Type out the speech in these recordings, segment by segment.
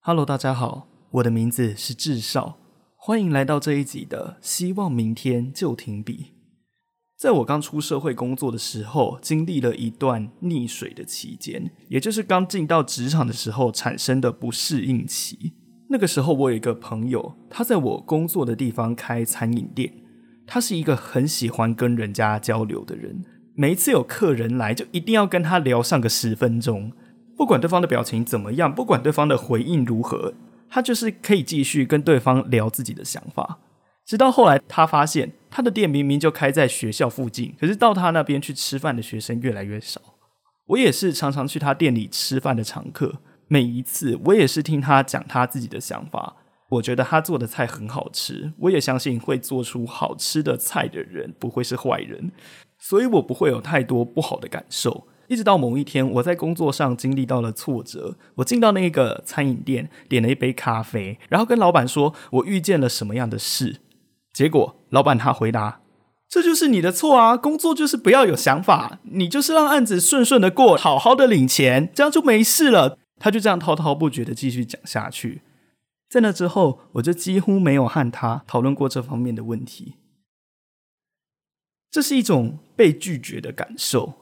Hello，大家好，我的名字是智少，欢迎来到这一集的希望明天就停笔。在我刚出社会工作的时候，经历了一段溺水的期间，也就是刚进到职场的时候产生的不适应期。那个时候，我有一个朋友，他在我工作的地方开餐饮店，他是一个很喜欢跟人家交流的人，每一次有客人来，就一定要跟他聊上个十分钟。不管对方的表情怎么样，不管对方的回应如何，他就是可以继续跟对方聊自己的想法。直到后来，他发现他的店明明就开在学校附近，可是到他那边去吃饭的学生越来越少。我也是常常去他店里吃饭的常客，每一次我也是听他讲他自己的想法。我觉得他做的菜很好吃，我也相信会做出好吃的菜的人不会是坏人，所以我不会有太多不好的感受。一直到某一天，我在工作上经历到了挫折。我进到那个餐饮店，点了一杯咖啡，然后跟老板说我遇见了什么样的事。结果老板他回答：“这就是你的错啊！工作就是不要有想法，你就是让案子顺顺的过，好好的领钱，这样就没事了。”他就这样滔滔不绝的继续讲下去。在那之后，我就几乎没有和他讨论过这方面的问题。这是一种被拒绝的感受。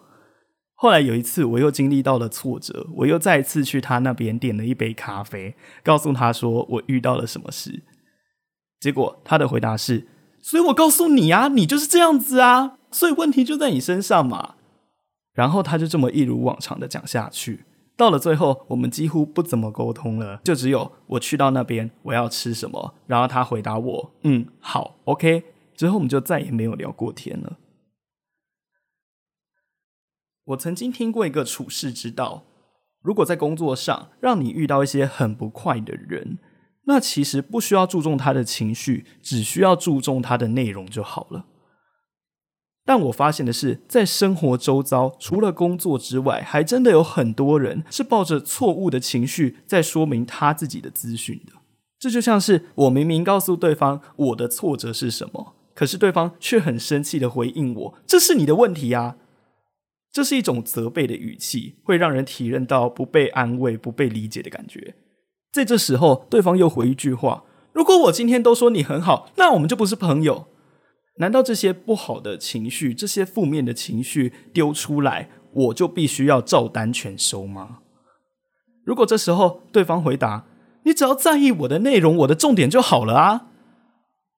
后来有一次，我又经历到了挫折，我又再次去他那边点了一杯咖啡，告诉他说我遇到了什么事。结果他的回答是：“所以我告诉你啊，你就是这样子啊，所以问题就在你身上嘛。”然后他就这么一如往常的讲下去。到了最后，我们几乎不怎么沟通了，就只有我去到那边我要吃什么，然后他回答我：“嗯，好，OK。”之后我们就再也没有聊过天了。我曾经听过一个处世之道：如果在工作上让你遇到一些很不快的人，那其实不需要注重他的情绪，只需要注重他的内容就好了。但我发现的是，在生活周遭，除了工作之外，还真的有很多人是抱着错误的情绪在说明他自己的资讯的。这就像是我明明告诉对方我的挫折是什么，可是对方却很生气的回应我：“这是你的问题啊！”这是一种责备的语气，会让人体认到不被安慰、不被理解的感觉。在这时候，对方又回一句话：“如果我今天都说你很好，那我们就不是朋友。”难道这些不好的情绪、这些负面的情绪丢出来，我就必须要照单全收吗？如果这时候对方回答：“你只要在意我的内容、我的重点就好了啊。”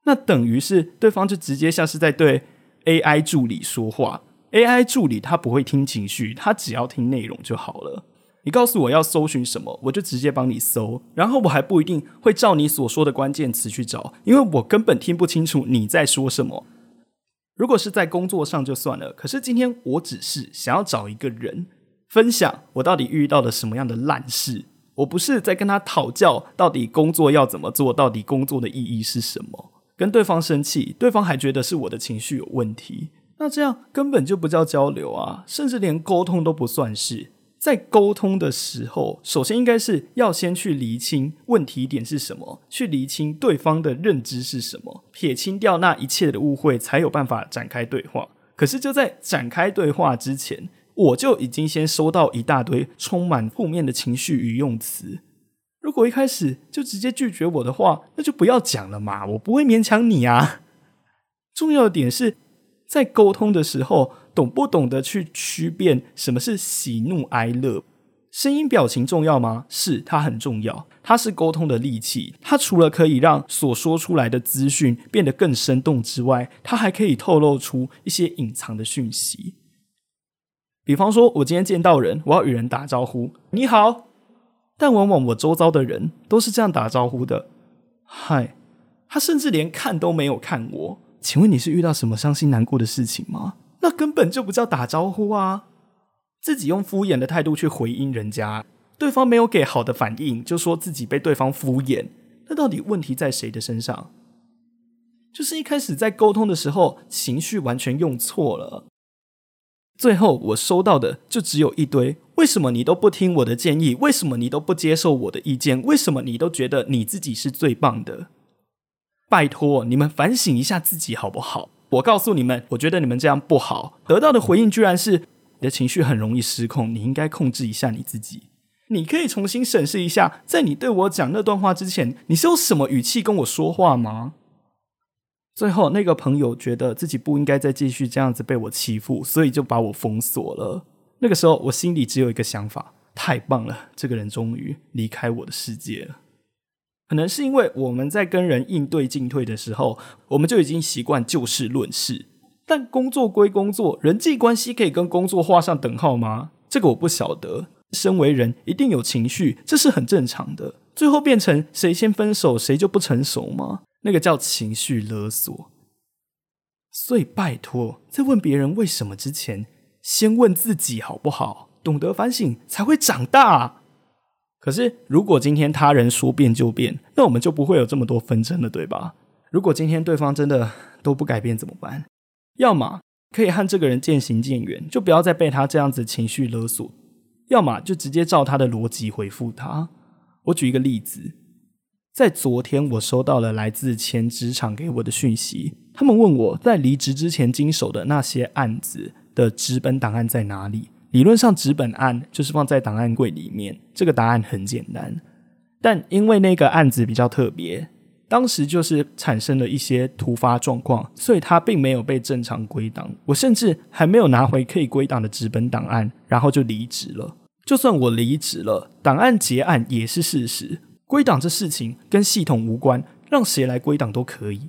那等于是对方就直接像是在对 AI 助理说话。AI 助理他不会听情绪，他只要听内容就好了。你告诉我要搜寻什么，我就直接帮你搜，然后我还不一定会照你所说的关键词去找，因为我根本听不清楚你在说什么。如果是在工作上就算了，可是今天我只是想要找一个人分享我到底遇到了什么样的烂事，我不是在跟他讨教到底工作要怎么做，到底工作的意义是什么。跟对方生气，对方还觉得是我的情绪有问题。那这样根本就不叫交流啊，甚至连沟通都不算是。在沟通的时候，首先应该是要先去厘清问题点是什么，去厘清对方的认知是什么，撇清掉那一切的误会，才有办法展开对话。可是就在展开对话之前，我就已经先收到一大堆充满负面的情绪与用词。如果一开始就直接拒绝我的话，那就不要讲了嘛，我不会勉强你啊。重要的点是。在沟通的时候，懂不懂得去区辨什么是喜怒哀乐？声音表情重要吗？是，它很重要。它是沟通的利器。它除了可以让所说出来的资讯变得更生动之外，它还可以透露出一些隐藏的讯息。比方说，我今天见到人，我要与人打招呼，你好。但往往我周遭的人都是这样打招呼的，嗨。他甚至连看都没有看我。请问你是遇到什么伤心难过的事情吗？那根本就不叫打招呼啊！自己用敷衍的态度去回应人家，对方没有给好的反应，就说自己被对方敷衍，那到底问题在谁的身上？就是一开始在沟通的时候，情绪完全用错了。最后我收到的就只有一堆：为什么你都不听我的建议？为什么你都不接受我的意见？为什么你都觉得你自己是最棒的？拜托，你们反省一下自己好不好？我告诉你们，我觉得你们这样不好。得到的回应居然是：你的情绪很容易失控，你应该控制一下你自己。你可以重新审视一下，在你对我讲那段话之前，你是用什么语气跟我说话吗？最后，那个朋友觉得自己不应该再继续这样子被我欺负，所以就把我封锁了。那个时候，我心里只有一个想法：太棒了，这个人终于离开我的世界了。可能是因为我们在跟人应对进退的时候，我们就已经习惯就事论事。但工作归工作，人际关系可以跟工作画上等号吗？这个我不晓得。身为人，一定有情绪，这是很正常的。最后变成谁先分手，谁就不成熟吗？那个叫情绪勒索，所以拜托，在问别人为什么之前，先问自己好不好？懂得反省才会长大。可是，如果今天他人说变就变，那我们就不会有这么多纷争了，对吧？如果今天对方真的都不改变怎么办？要么可以和这个人渐行渐远，就不要再被他这样子情绪勒索；要么就直接照他的逻辑回复他。我举一个例子。在昨天，我收到了来自前职场给我的讯息。他们问我在离职之前经手的那些案子的直本档案在哪里？理论上，纸本案就是放在档案柜里面。这个答案很简单，但因为那个案子比较特别，当时就是产生了一些突发状况，所以它并没有被正常归档。我甚至还没有拿回可以归档的纸本档案，然后就离职了。就算我离职了，档案结案也是事实。归档这事情跟系统无关，让谁来归档都可以。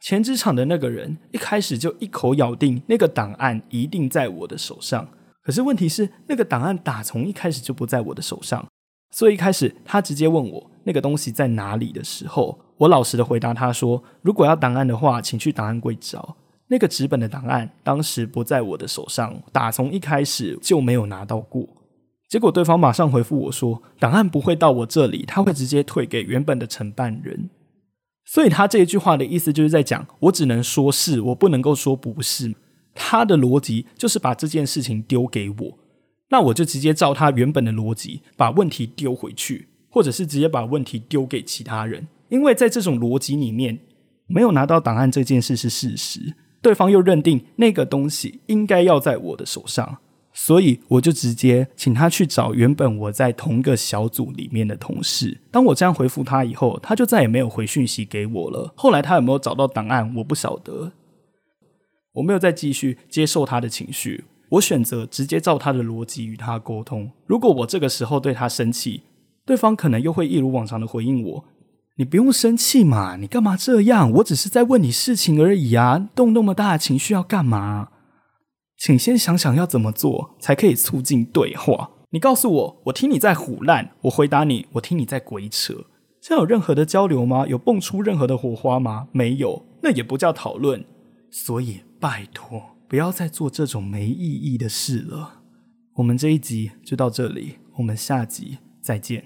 前职场的那个人一开始就一口咬定那个档案一定在我的手上，可是问题是那个档案打从一开始就不在我的手上，所以一开始他直接问我那个东西在哪里的时候，我老实的回答他说：如果要档案的话，请去档案柜找。那个纸本的档案当时不在我的手上，打从一开始就没有拿到过。结果对方马上回复我说：“档案不会到我这里，他会直接退给原本的承办人。”所以他这一句话的意思就是在讲，我只能说是，我不能够说不是。他的逻辑就是把这件事情丢给我，那我就直接照他原本的逻辑把问题丢回去，或者是直接把问题丢给其他人。因为在这种逻辑里面，没有拿到档案这件事是事实，对方又认定那个东西应该要在我的手上。所以我就直接请他去找原本我在同一个小组里面的同事。当我这样回复他以后，他就再也没有回讯息给我了。后来他有没有找到档案，我不晓得。我没有再继续接受他的情绪，我选择直接照他的逻辑与他沟通。如果我这个时候对他生气，对方可能又会一如往常的回应我：“你不用生气嘛，你干嘛这样？我只是在问你事情而已啊，动那么大的情绪要干嘛？”请先想想要怎么做才可以促进对话。你告诉我，我听你在胡乱；我回答你，我听你在鬼扯。这样有任何的交流吗？有蹦出任何的火花吗？没有，那也不叫讨论。所以拜托，不要再做这种没意义的事了。我们这一集就到这里，我们下集再见。